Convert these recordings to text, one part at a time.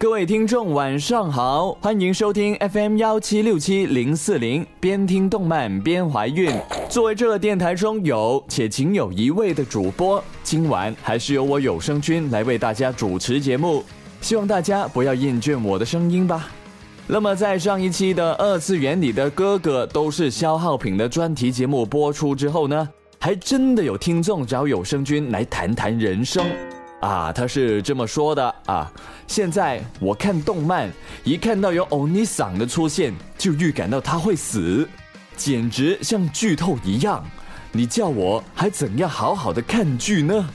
各位听众，晚上好，欢迎收听 FM 幺七六七零四零，边听动漫边怀孕。作为这个电台中有且仅有一位的主播，今晚还是由我有声君来为大家主持节目，希望大家不要厌倦我的声音吧。那么在上一期的二次元里的哥哥都是消耗品的专题节目播出之后呢，还真的有听众找有声君来谈谈人生。啊，他是这么说的啊！现在我看动漫，一看到有欧尼桑的出现，就预感到他会死，简直像剧透一样。你叫我还怎样好好的看剧呢？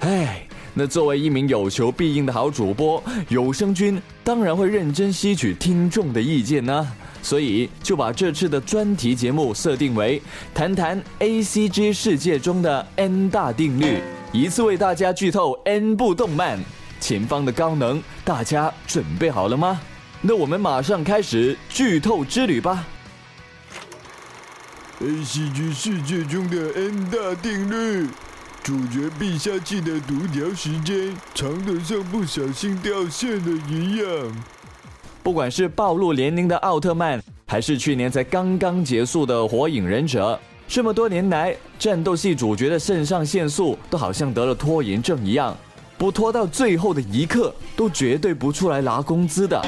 哎，那作为一名有求必应的好主播，有声君当然会认真吸取听众的意见呢。所以就把这次的专题节目设定为谈谈 A C G 世界中的 N 大定律。一次为大家剧透 N 部动漫，前方的高能，大家准备好了吗？那我们马上开始剧透之旅吧。A C G 世界中的 N 大定律，主角必下气的读条时间长得像不小心掉线了一样。不管是暴露年龄的奥特曼，还是去年才刚刚结束的火影忍者。这么多年来，战斗系主角的肾上腺素都好像得了拖延症一样，不拖到最后的一刻，都绝对不出来拿工资的。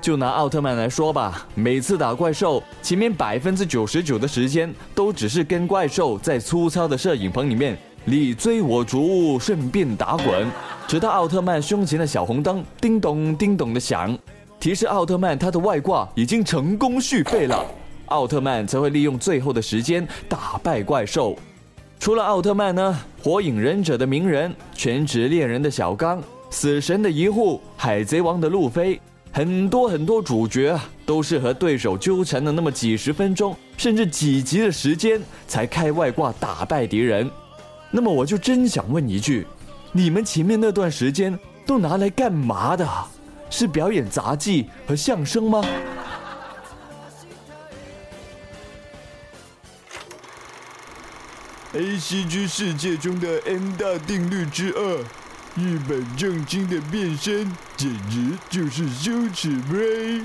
就拿奥特曼来说吧，每次打怪兽，前面百分之九十九的时间都只是跟怪兽在粗糙的摄影棚里面你追我逐，顺便打滚，直到奥特曼胸前的小红灯叮咚叮咚的响，提示奥特曼他的外挂已经成功续费了。奥特曼才会利用最后的时间打败怪兽。除了奥特曼呢，火影忍者的鸣人、全职猎人的小刚、死神的一护、海贼王的路飞，很多很多主角啊，都是和对手纠缠了那么几十分钟，甚至几集的时间才开外挂打败敌人。那么我就真想问一句：你们前面那段时间都拿来干嘛的？是表演杂技和相声吗？A C G 世界中的 N 大定律之二，一本正经的变身简直就是羞耻呗！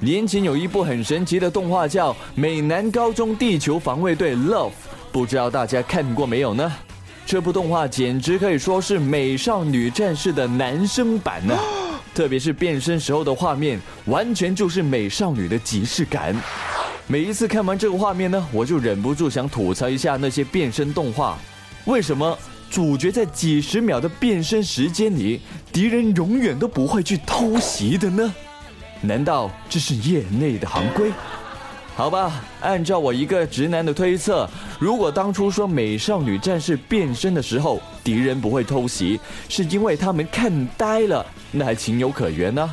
年前有一部很神奇的动画叫《美男高中地球防卫队 Love》，不知道大家看过没有呢？这部动画简直可以说是美少女战士的男生版呢，特别是变身时候的画面，完全就是美少女的即视感。每一次看完这个画面呢，我就忍不住想吐槽一下那些变身动画。为什么主角在几十秒的变身时间里，敌人永远都不会去偷袭的呢？难道这是业内的行规？好吧，按照我一个直男的推测，如果当初说美少女战士变身的时候敌人不会偷袭，是因为他们看呆了，那还情有可原呢。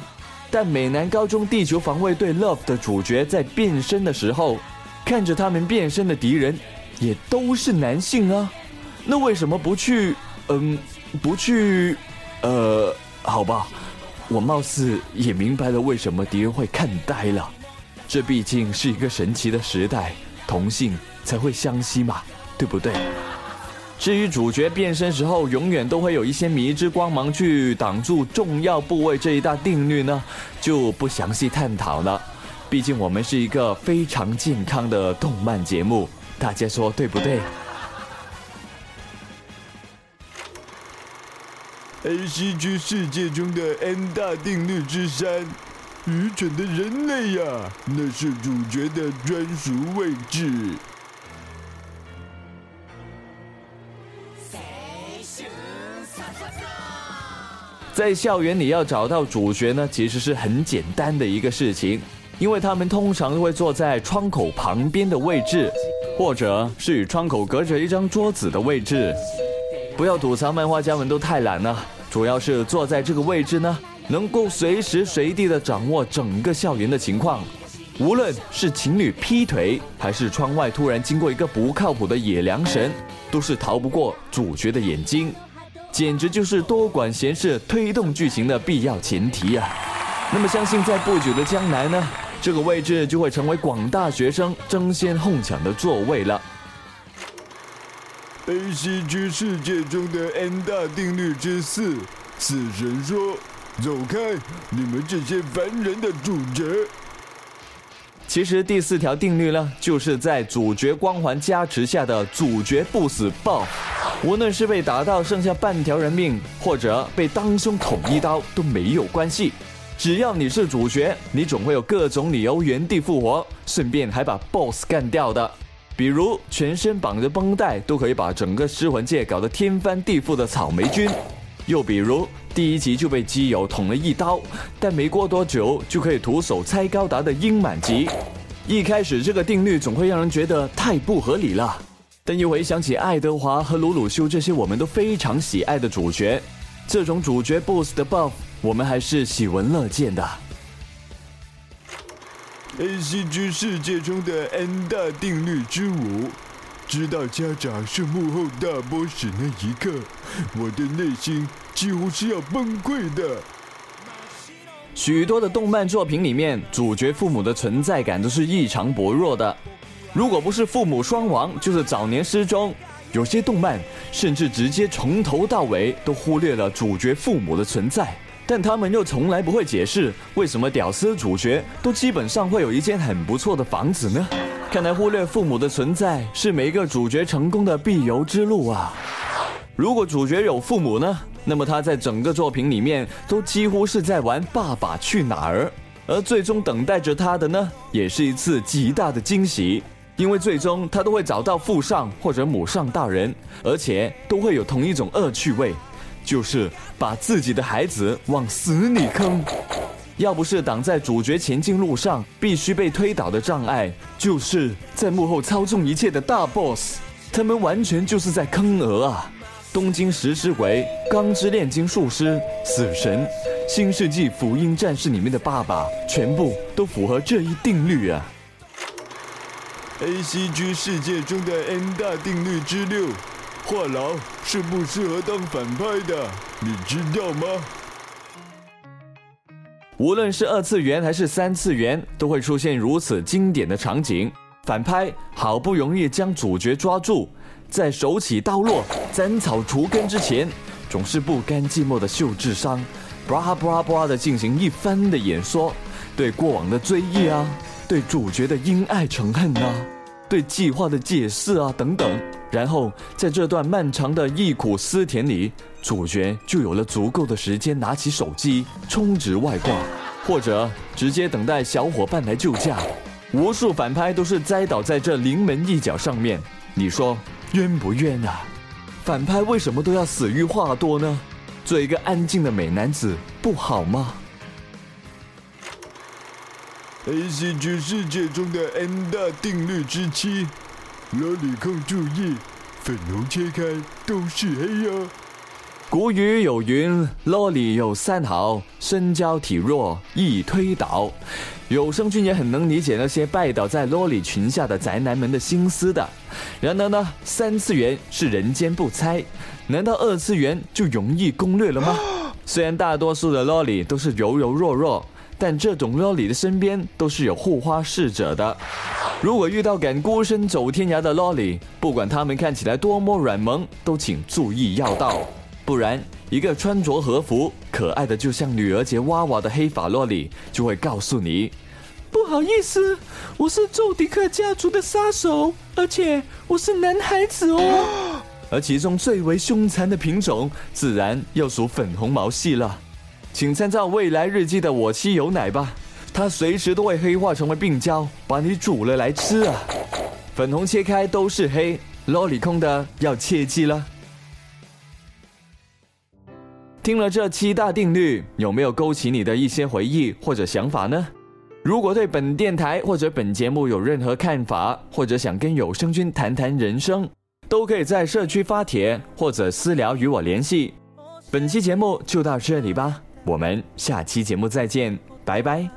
但美男高中地球防卫队 Love 的主角在变身的时候，看着他们变身的敌人，也都是男性啊，那为什么不去？嗯，不去？呃，好吧，我貌似也明白了为什么敌人会看呆了。这毕竟是一个神奇的时代，同性才会相吸嘛，对不对？至于主角变身时候，永远都会有一些迷之光芒去挡住重要部位这一大定律呢，就不详细探讨了。毕竟我们是一个非常健康的动漫节目，大家说对不对？A C G 世界中的 N 大定律之三，愚蠢的人类呀，那是主角的专属位置。在校园里要找到主角呢，其实是很简单的一个事情，因为他们通常会坐在窗口旁边的位置，或者是与窗口隔着一张桌子的位置。不要吐槽漫画家们都太懒了，主要是坐在这个位置呢，能够随时随地的掌握整个校园的情况，无论是情侣劈腿，还是窗外突然经过一个不靠谱的野良神，都是逃不过主角的眼睛。简直就是多管闲事、推动剧情的必要前提啊！那么，相信在不久的将来呢，这个位置就会成为广大学生争先哄抢的座位了。A C G 世界中的 N 大定律之四，死神说：走开！你们这些凡人的主角。其实第四条定律呢，就是在主角光环加持下的主角不死爆。无论是被打到剩下半条人命，或者被当胸捅一刀都没有关系，只要你是主角，你总会有各种理由原地复活，顺便还把 BOSS 干掉的。比如全身绑着绷带都可以把整个尸魂界搞得天翻地覆的草莓君，又比如第一集就被基友捅了一刀，但没过多久就可以徒手拆高达的英满级。一开始这个定律总会让人觉得太不合理了，但一回想起爱德华和鲁鲁修这些我们都非常喜爱的主角，这种主角 BOSS 的 buff 我们还是喜闻乐见的。A C G 世界中的 N 大定律之五，知道家长是幕后大 boss 那一刻，我的内心几乎是要崩溃的。许多的动漫作品里面，主角父母的存在感都是异常薄弱的。如果不是父母双亡，就是早年失踪。有些动漫甚至直接从头到尾都忽略了主角父母的存在，但他们又从来不会解释为什么屌丝主角都基本上会有一间很不错的房子呢？看来忽略父母的存在是每一个主角成功的必由之路啊！如果主角有父母呢？那么他在整个作品里面都几乎是在玩《爸爸去哪儿》，而最终等待着他的呢，也是一次极大的惊喜，因为最终他都会找到父上或者母上大人，而且都会有同一种恶趣味，就是把自己的孩子往死里坑。要不是挡在主角前进路上必须被推倒的障碍，就是在幕后操纵一切的大 boss，他们完全就是在坑鹅啊！东京食尸鬼、钢之炼金术师、死神、新世纪福音战士里面的爸爸，全部都符合这一定律啊！A C G 世界中的 N 大定律之六，话痨是不适合当反派的，你知道吗？无论是二次元还是三次元，都会出现如此经典的场景：反派好不容易将主角抓住。在手起刀落、斩草除根之前，总是不甘寂寞的秀智商，布拉布拉布拉的进行一番的演说，对过往的追忆啊，对主角的因爱成恨啊，对计划的解释啊等等。然后在这段漫长的忆苦思甜里，主角就有了足够的时间拿起手机充值外挂，或者直接等待小伙伴来救驾。无数反派都是栽倒在这临门一脚上面。你说？冤不冤啊？反派为什么都要死于话多呢？做一个安静的美男子不好吗？A 世界中的 N 大定律之七，萝莉控注意，粉红切开都是黑呀。古语有云：“萝莉有三好，身娇体弱，易推倒。”有声君也很能理解那些拜倒在萝莉裙下的宅男们的心思的。然而呢，三次元是人间不猜，难道二次元就容易攻略了吗？虽然大多数的萝莉都是柔柔弱弱，但这种洛里的身边都是有护花侍者的。如果遇到敢孤身走天涯的洛里，不管他们看起来多么软萌，都请注意要道。不然，一个穿着和服、可爱的就像女儿节娃娃的黑发洛里就会告诉你：“不好意思，我是宙迪克家族的杀手，而且我是男孩子哦。”而其中最为凶残的品种，自然要数粉红毛系了。请参照未来日记的我妻有奶吧，它随时都会黑化成为病娇，把你煮了来吃啊！粉红切开都是黑，洛里控的要切记了。听了这七大定律，有没有勾起你的一些回忆或者想法呢？如果对本电台或者本节目有任何看法，或者想跟有声君谈谈人生，都可以在社区发帖或者私聊与我联系。本期节目就到这里吧，我们下期节目再见，拜拜。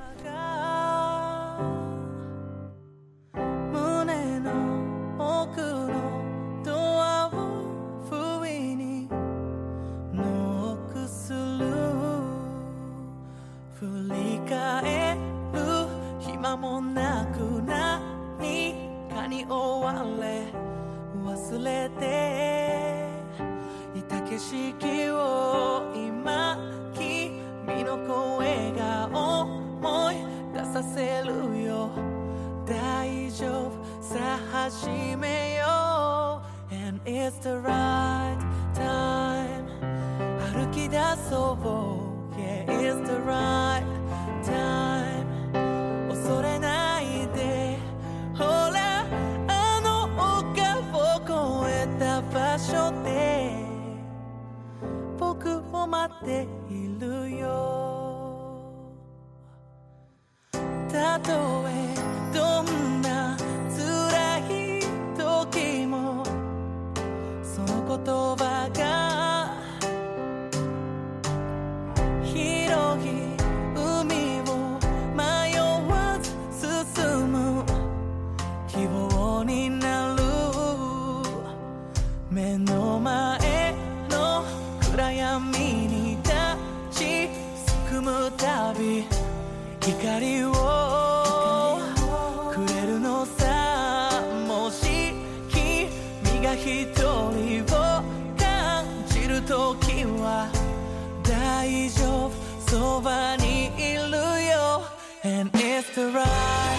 さあ始めよう。And it's the right time. 歩き出そう。Yeah it's the right time. 恐れないで。ほらあの丘を越えた場所で。僕を待っているよ。たとえ目の前の暗闇に立ちすくむたび光をくれるのさもし君が一人を感じるときは大丈夫そばにいるよ And it's the right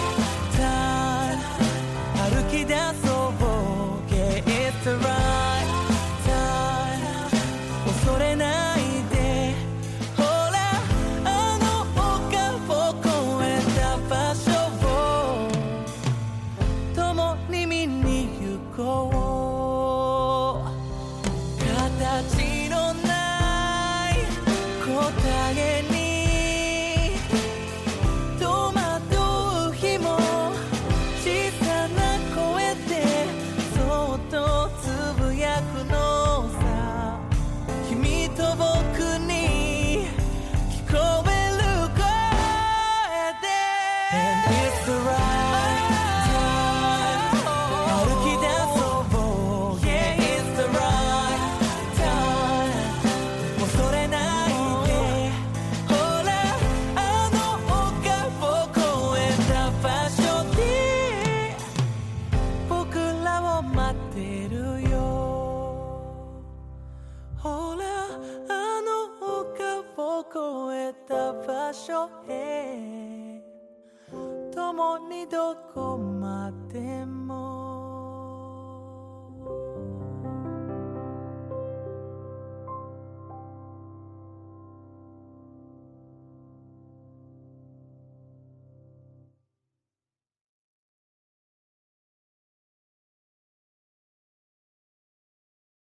へ共にどこまでも。